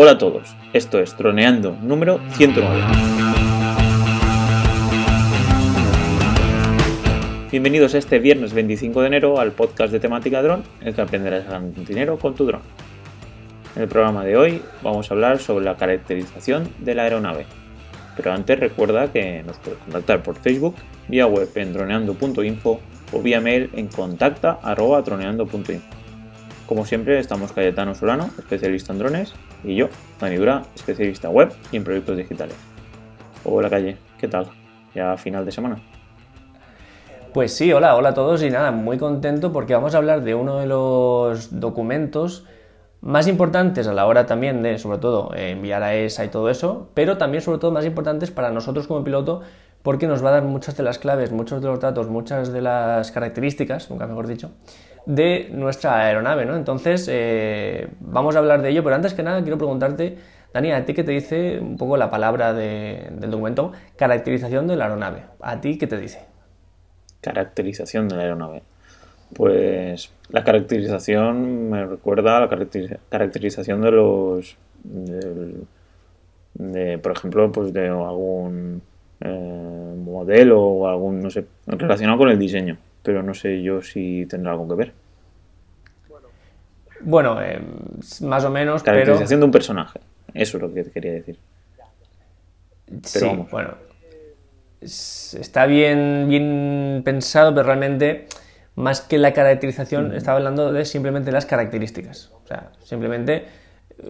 Hola a todos, esto es Troneando número 109. Bienvenidos este viernes 25 de enero al podcast de temática dron, el que aprenderás a ganar dinero con tu dron. En el programa de hoy vamos a hablar sobre la caracterización de la aeronave. Pero antes recuerda que nos puedes contactar por Facebook, vía web en droneando.info o vía mail en contacta.troneando.info. Como siempre, estamos Cayetano Solano, especialista en drones, y yo, Dani Dura, especialista web y en proyectos digitales. Hola Calle, ¿qué tal? Ya final de semana. Pues sí, hola, hola a todos y nada, muy contento porque vamos a hablar de uno de los documentos más importantes a la hora también de, sobre todo, enviar a ESA y todo eso, pero también, sobre todo, más importantes para nosotros como piloto porque nos va a dar muchas de las claves, muchos de los datos, muchas de las características, nunca mejor dicho, de nuestra aeronave, ¿no? Entonces, eh, vamos a hablar de ello, pero antes que nada quiero preguntarte, Dani, ¿a ti qué te dice un poco la palabra del documento caracterización de la aeronave? ¿A ti qué te dice? Caracterización de la aeronave. Pues la caracterización me recuerda a la caracterización de los... De, por ejemplo, pues de algún eh, modelo o algún, no sé, relacionado con el diseño, pero no sé yo si tendrá algo que ver. Bueno, eh, más o menos. Caracterización de un personaje, eso es lo que quería decir. sí, bueno. Está bien, bien pensado, pero realmente, más que la caracterización, estaba hablando de simplemente las características. O sea, simplemente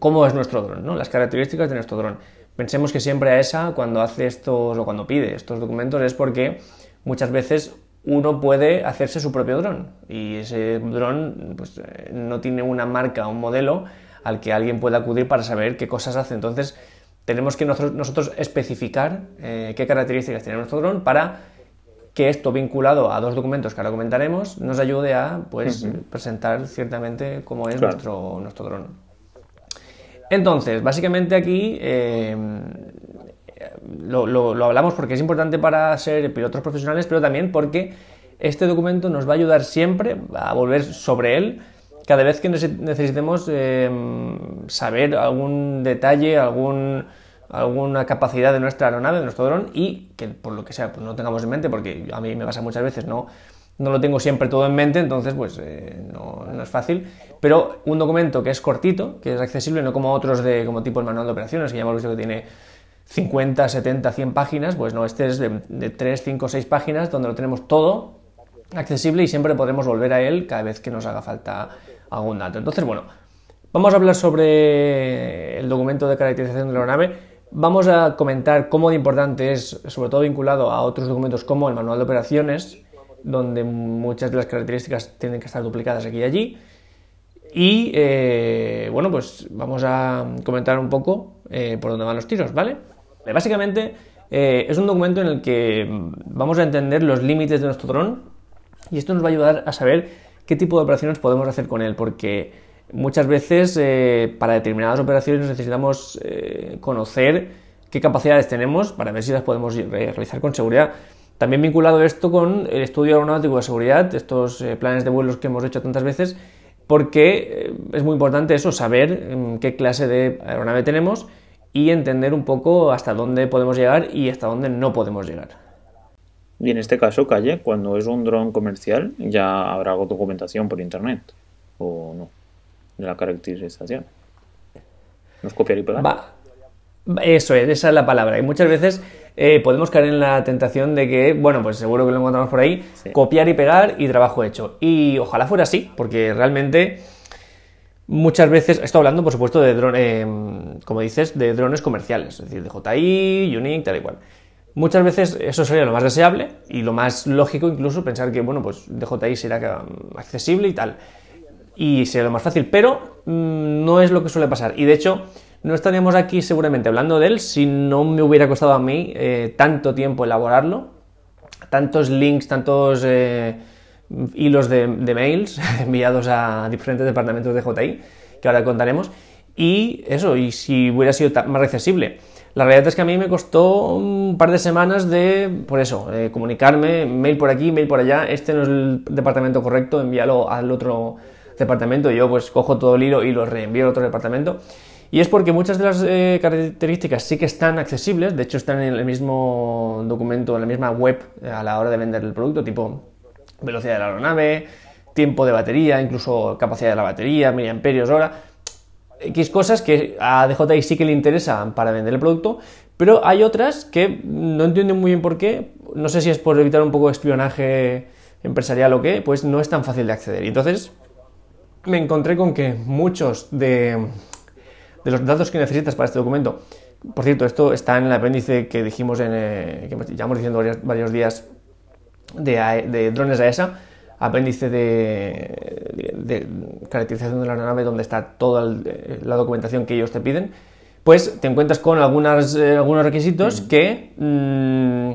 cómo es nuestro dron, ¿no? Las características de nuestro dron. Pensemos que siempre a esa, cuando hace estos o cuando pide estos documentos, es porque muchas veces uno puede hacerse su propio dron y ese dron pues, eh, no tiene una marca o un modelo al que alguien pueda acudir para saber qué cosas hace. Entonces, tenemos que nosotros, especificar eh, qué características tiene nuestro dron para que esto vinculado a dos documentos que ahora comentaremos nos ayude a pues, presentar ciertamente cómo es nuestro, nuestro dron. Entonces, básicamente aquí eh, lo, hablamos porque es importante para ser pilotos profesionales, pero también porque este documento nos va a ayudar siempre a volver sobre él cada vez que necesitemos eh, saber algún detalle, algún, alguna capacidad de nuestra aeronave, de nuestro dron, y que por lo que sea pues no tengamos en mente, porque a mí me pasa muchas veces, no, no lo tengo siempre todo en mente, entonces pues eh, no, es fácil. Pero un documento que es cortito, que es accesible, no como otros de como tipo el manual de operaciones, que ya hemos visto que tiene 50, 70, 100 páginas, pues no, este es de, de 3, 5, 6 páginas donde lo tenemos todo accesible y siempre podremos volver a él cada vez que nos haga falta algún dato. Entonces, bueno, vamos a hablar sobre el documento de caracterización de la aeronave. Vamos a comentar cómo de importante es, sobre todo vinculado a otros documentos como el manual de operaciones, donde muchas de las características tienen que estar duplicadas aquí y allí. Y eh, bueno, pues vamos a comentar un poco eh, por dónde van los tiros, ¿vale? Básicamente eh, es un documento en el que vamos a entender los límites de nuestro dron y esto nos va a ayudar a saber qué tipo de operaciones podemos hacer con él, porque muchas veces para determinadas operaciones necesitamos conocer qué capacidades tenemos para ver si las podemos realizar con seguridad. También vinculado esto con el estudio aeronáutico de seguridad, estos eh, planes de vuelos que hemos hecho tantas veces, porque eh, es muy importante eso, saber mm, qué clase de aeronave tenemos y entender un poco hasta dónde podemos llegar y hasta dónde no podemos llegar. Y en este caso, Calle, cuando es un dron comercial, ya habrá documentación por internet, o no, de la caracterización. ¿No es copiar y pegar? Eso es, esa es la palabra. Y muchas veces eh, podemos caer en la tentación de que, bueno, pues seguro que lo encontramos por ahí, copiar y pegar y trabajo hecho. Y ojalá fuera así, porque realmente muchas veces, estoy hablando por supuesto de drones, eh, como dices, de drones comerciales, es decir, de JI, Unique, tal y cual. Muchas veces eso sería lo más deseable y lo más lógico incluso pensar que, bueno, pues DJI será accesible y tal. Y sería lo más fácil, pero mm, no es lo que suele pasar. Y de hecho, no estaríamos aquí seguramente hablando de él si no me hubiera costado a mí eh, tanto tiempo elaborarlo, tantos links, tantos eh, hilos de, mails enviados a diferentes departamentos de JI, que ahora contaremos, y eso, y si hubiera sido más accesible. La realidad es que a mí me costó un par de semanas de, por eso, comunicarme, mail por aquí, mail por allá, este no es el departamento correcto, envíalo al otro departamento, yo pues cojo todo el hilo y lo reenvío al otro departamento. Y es porque muchas de las eh, características sí que están accesibles, de hecho están en el mismo documento, en la misma web a la hora de vender el producto, tipo velocidad de la aeronave, tiempo de batería, incluso capacidad de la batería, miliamperios hora, X cosas que a DJI sí que le interesan para vender el producto, pero hay otras que no entiendo muy bien por qué, no sé si es por evitar un poco de espionaje empresarial o qué, pues no es tan fácil de acceder. Y entonces me encontré con que muchos de, los datos que necesitas para este documento, por cierto, esto está en el apéndice que dijimos en, eh, que llevamos diciendo varios, días de, de drones AESA, apéndice de, caracterización de la aeronave donde está toda eh, la documentación que ellos te piden, pues te encuentras con algunas, eh, algunos requisitos que mm,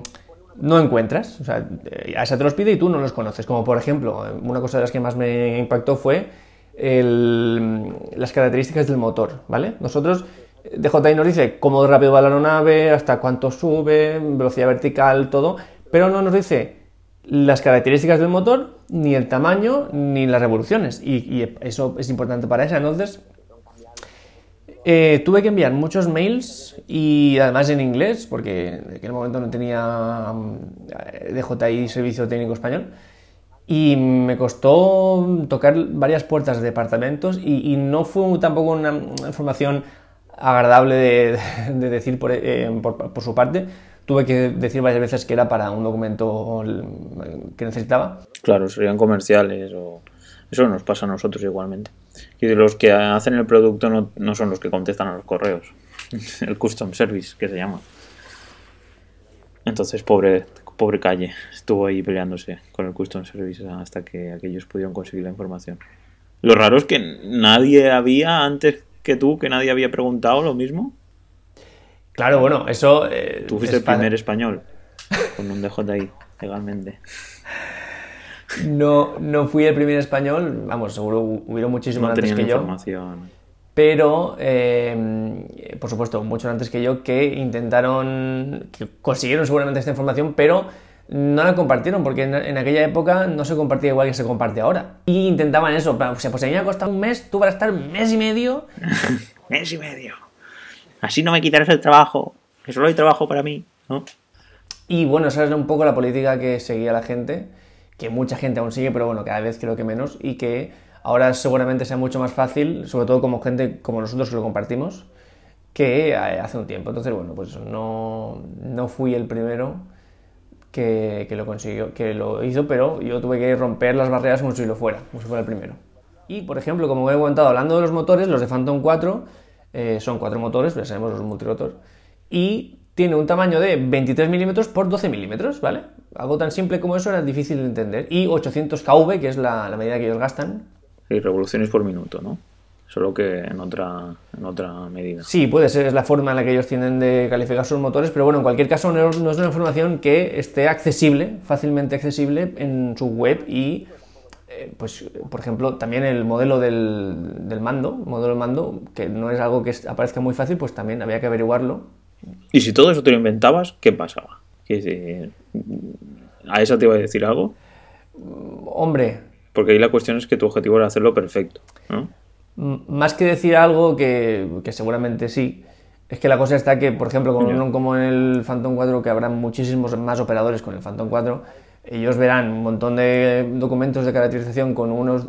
no encuentras. O sea, eh, esa te los pide y tú no los conoces. Como por ejemplo, una cosa de las que más me impactó fue las características del motor, ¿vale? Nosotros, DJI nos dice cómo rápido va la aeronave, hasta cuánto sube, velocidad vertical, todo, pero no nos dice las características del motor, ni el tamaño, ni las revoluciones. Y, eso es importante para esa. Entonces, eh, tuve que enviar muchos mails y además en inglés, porque en aquel momento no tenía mm, DJI Servicio Técnico Español. Y me costó tocar varias puertas de departamentos y, no fue tampoco una información agradable de, decir eh, por su parte tuve que decir varias veces que era para un documento que necesitaba. Claro, serían comerciales o... Eso nos pasa a nosotros igualmente. Y los que hacen el producto no, no son los que contestan a los correos. el custom service, que se llama. Entonces, pobre, pobre calle, estuvo ahí peleándose con el custom service hasta que aquellos pudieron conseguir la información. Lo raro es que nadie había antes que tú, que nadie había preguntado lo mismo. Claro, bueno, eso. Eh, Tú fuiste el primer español con un DJI, legalmente. No, no fui el primer español, vamos, seguro hubieron muchísimos antes que yo. Pero, eh, por supuesto, muchos antes que yo que intentaron, que consiguieron seguramente esta información, pero no la compartieron, porque en, aquella época no se compartía igual que se comparte ahora. Y intentaban eso, o sea, pues a mí me ha costado un mes, tú vas a estar un mes y medio. mes y medio así no me quitarás el trabajo, que solo hay trabajo para mí, ¿no? Y bueno, esa es un poco la política que seguía la gente, que mucha gente aún sigue, pero bueno, cada vez creo que menos, y que ahora seguramente sea mucho más fácil, sobre todo como gente como nosotros que lo compartimos, que hace un tiempo. Entonces, bueno, pues no, no fui el primero que, que, lo consiguió, que lo hizo, pero yo tuve que romper las barreras como si lo fuera, como si fuera el primero. Y, por ejemplo, como he comentado, hablando de los motores, los de Phantom 4 eh, son cuatro motores, ya sabemos los multirotor, y tiene un tamaño de 23 milímetros por 12 milímetros, ¿vale? Algo tan simple como eso era difícil de entender. Y 800 kV, que es la, medida que ellos gastan. Y revoluciones por minuto, ¿no? Solo que en otra, en otra medida. Sí, puede ser, es la forma en la que ellos tienen de calificar sus motores, pero bueno, en cualquier caso no, no es una información que esté accesible, fácilmente accesible en su web y eh, pues, por ejemplo, también el modelo del, mando, modelo del mando, que no es algo que aparezca muy fácil, pues también había que averiguarlo. Y si todo eso te lo inventabas, ¿qué pasaba? ¿A eso te iba a decir algo? Mm, hombre. Porque ahí la cuestión es que tu objetivo era hacerlo perfecto, Más que decir algo que, seguramente sí, es que la cosa está que, por ejemplo, como, como en el Phantom 4, que habrá muchísimos más operadores con el Phantom 4, ellos verán un montón de documentos de caracterización con unos,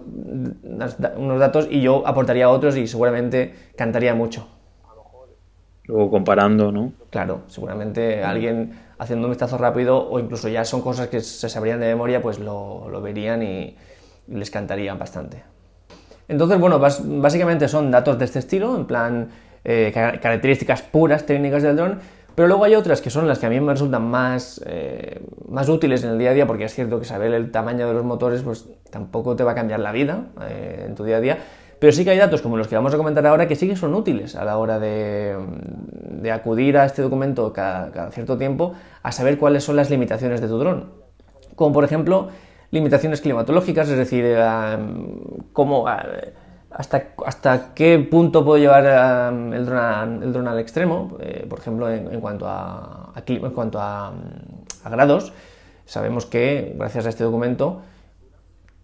unos datos y yo aportaría otros y seguramente cantaría mucho. Luego comparando, ¿no? Claro, seguramente alguien haciendo un vistazo rápido o incluso ya son cosas que se sabrían de memoria, pues lo, lo verían y, les cantarían bastante. Entonces, bueno, básicamente son datos de este estilo, en plan eh, características puras técnicas del dron, pero luego hay otras que son las que a mí me resultan más, eh, más útiles en el día a día, porque es cierto que saber el tamaño de los motores pues tampoco te va a cambiar la vida eh, en tu día a día. Pero sí que hay datos como los que vamos a comentar ahora que sí que son útiles a la hora de, acudir a este documento cada, cierto tiempo a saber cuáles son las limitaciones de tu dron. Como por ejemplo limitaciones climatológicas, es decir, eh, cómo hasta, hasta qué punto puedo llevar um, el, dron el dron al extremo, eh, por ejemplo, en, cuanto, a, en cuanto a, grados. Sabemos que, gracias a este documento,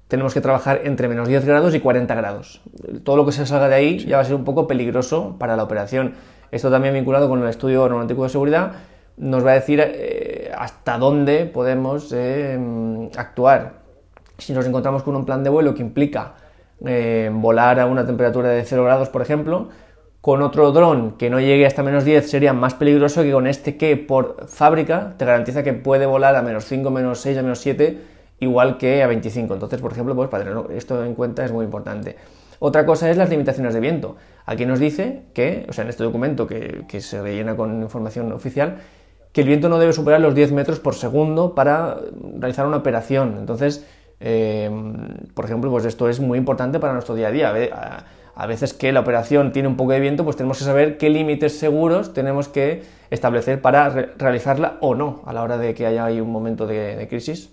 tenemos que trabajar entre menos 10 grados y 40 grados. Todo lo que se salga de ahí ya va a ser un poco peligroso para la operación. Esto también vinculado con el estudio aeronáutico de seguridad nos va a decir eh, hasta dónde podemos eh, actuar. Si nos encontramos con un plan de vuelo que implica eh, volar a una temperatura de 0 grados, por ejemplo, con otro dron que no llegue hasta menos 10 sería más peligroso que con este que por fábrica te garantiza que puede volar a menos 5, menos 6, a menos 7, igual que a 25. Entonces, por ejemplo, pues para tener esto en cuenta es muy importante. Otra cosa es las limitaciones de viento. Aquí nos dice que, o sea, en este documento que, que se rellena con información oficial, que el viento no debe superar los 10 metros por segundo para realizar una operación. Entonces, eh, por ejemplo, pues esto es muy importante para nuestro día a día. A veces que la operación tiene un poco de viento, pues tenemos que saber qué límites seguros tenemos que establecer para realizarla o no a la hora de que haya un momento de, crisis.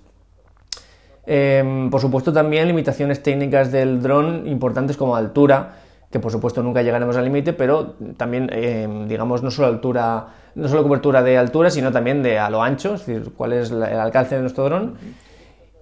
Em, por supuesto, también limitaciones técnicas del dron importantes como altura, que por supuesto nunca llegaremos al límite, pero también, em, digamos, no solo altura, no solo cobertura de altura, sino también de a lo ancho, es decir, cuál es el alcance de nuestro dron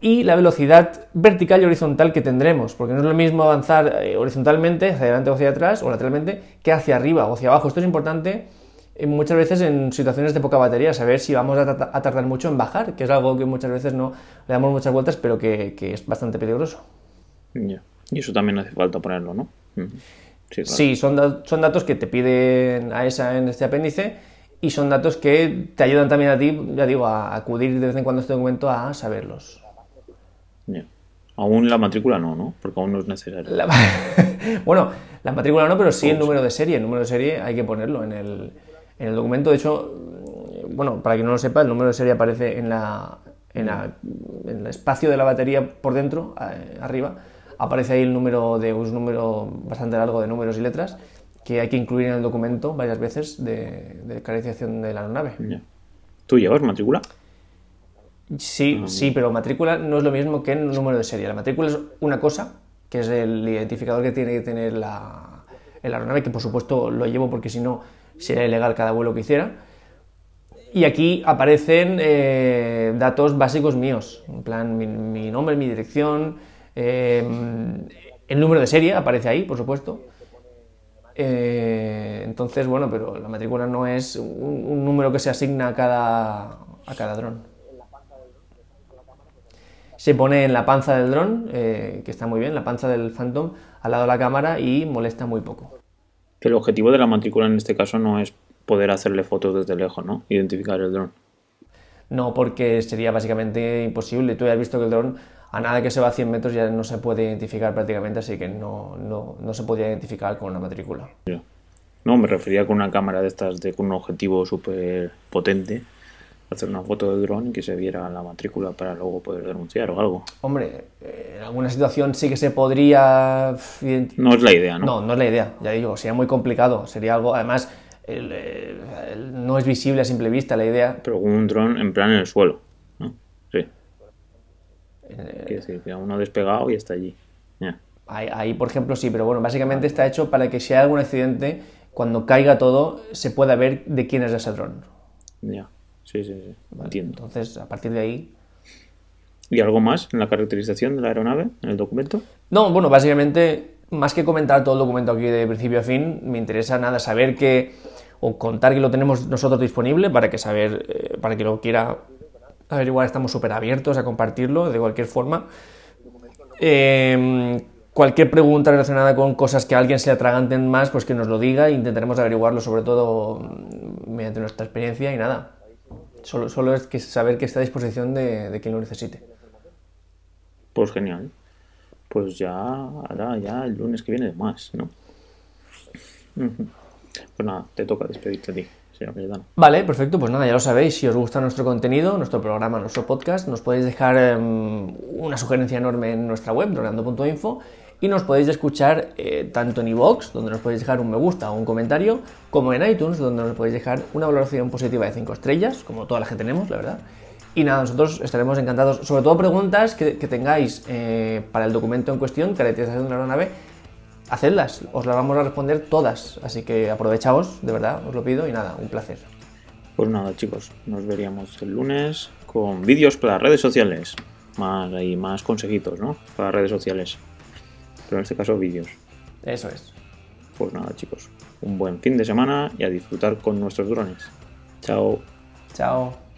y la velocidad vertical y horizontal que tendremos, porque no es lo mismo avanzar eh, horizontalmente, hacia adelante o hacia atrás, o lateralmente, que hacia arriba o hacia abajo. Esto es importante eh, muchas veces en situaciones de poca batería, saber si vamos a, tardar mucho en bajar, que es algo que muchas veces no le damos muchas vueltas, pero que, es bastante peligroso. Y eso también hace falta ponerlo, ¿no? Sí, son, son datos que te piden a esa en este apéndice y son datos que te ayudan también a ti, ya digo, a acudir de vez en cuando a este documento a saberlos. Aún la matrícula no, ¿no? Porque aún no es necesario. bueno, la matrícula no, pero sí el número de serie. El número de serie hay que ponerlo en el, en el documento. De hecho, bueno, para quien no lo sepa, el número de serie aparece en, la, en, el espacio de la batería por dentro, arriba. Aparece ahí el número de un número bastante largo de números y letras que hay que incluir en el documento varias veces de, de caracterización de la aeronave. ¿Tú llevas matrícula? Sí, sí, pero matrícula no es lo mismo que el número de serie. La matrícula es una cosa, que es el identificador que tiene que tener la, el aeronave, que por supuesto lo llevo porque si no sería ilegal cada vuelo que hiciera. Y aquí aparecen eh, datos básicos míos, en plan mi, nombre, mi dirección, eh, el número de serie aparece ahí, por supuesto. Eh, entonces, bueno, pero la matrícula no es un, un número que se asigna a cada, a cada dron se pone en la panza del dron, eh, que está muy bien, la panza del Phantom, al lado de la cámara y molesta muy poco. El objetivo de la matrícula en este caso no es poder hacerle fotos desde lejos, ¿no? Identificar el dron. No, porque sería básicamente imposible. Tú ya has visto que el dron a nada que se va a 100 metros ya no se puede identificar prácticamente, así que no, no, se podía identificar con una matrícula. No, me refería con una cámara de estas de con un objetivo súper potente hacer una foto de dron y que se viera la matrícula para luego poder denunciar o algo. Hombre, eh, en alguna situación sí que se podría... No es la idea, ¿no? No, no es la idea, ya digo, sería muy complicado, sería algo, además, no es visible a simple vista la idea. Pero con un dron en plan en el suelo, ¿no? Sí. Eh, Quiere decir que uno despegado y está allí. Ahí, ahí, por ejemplo, sí, pero bueno, básicamente está hecho para que si hay algún accidente, cuando caiga todo, se pueda ver de quién es ese dron. Ya. Sí, sí, sí. Entiendo. Entonces, a partir de ahí. ¿Y algo más en la caracterización de la aeronave, en el documento? No, bueno, básicamente, más que comentar todo el documento aquí de principio a fin, me interesa nada saber que. o contar que lo tenemos nosotros disponible para que saber. Eh, para que lo quiera averiguar, estamos súper abiertos a compartirlo de cualquier forma. Em, cualquier pregunta relacionada con cosas que a alguien se le atraganten más, pues que nos lo diga e intentaremos averiguarlo, sobre todo mm, mediante nuestra experiencia y nada. Solo, solo es que saber que está a disposición de, quien lo necesite. Pues genial. Pues ya, ahora ya el lunes que viene más, ¿no? Pues nada, te toca despedirte a ti. Vale, perfecto. Pues nada, ya lo sabéis. Si os gusta nuestro contenido, nuestro programa, nuestro podcast, nos podéis dejar em, una sugerencia enorme en nuestra web, dronando.info y nos podéis escuchar eh, tanto en iVoox, donde nos podéis dejar un me gusta o un comentario, como en iTunes, donde nos podéis dejar una valoración positiva de 5 estrellas, como toda la gente tenemos, la verdad. Y nada, nosotros estaremos encantados, sobre todo preguntas que, tengáis eh, para el documento en cuestión, caracterización de la aeronave, hacedlas, os las vamos a responder todas, así que aprovechaos, de verdad, os lo pido y nada, un placer. Pues nada chicos, nos veríamos el lunes con vídeos para redes sociales. más, más consejitos, ¿no? Para redes sociales. Pero en este caso vídeos. Eso es. Pues nada, chicos. Un buen fin de semana y a disfrutar con nuestros drones. Chao. Chao.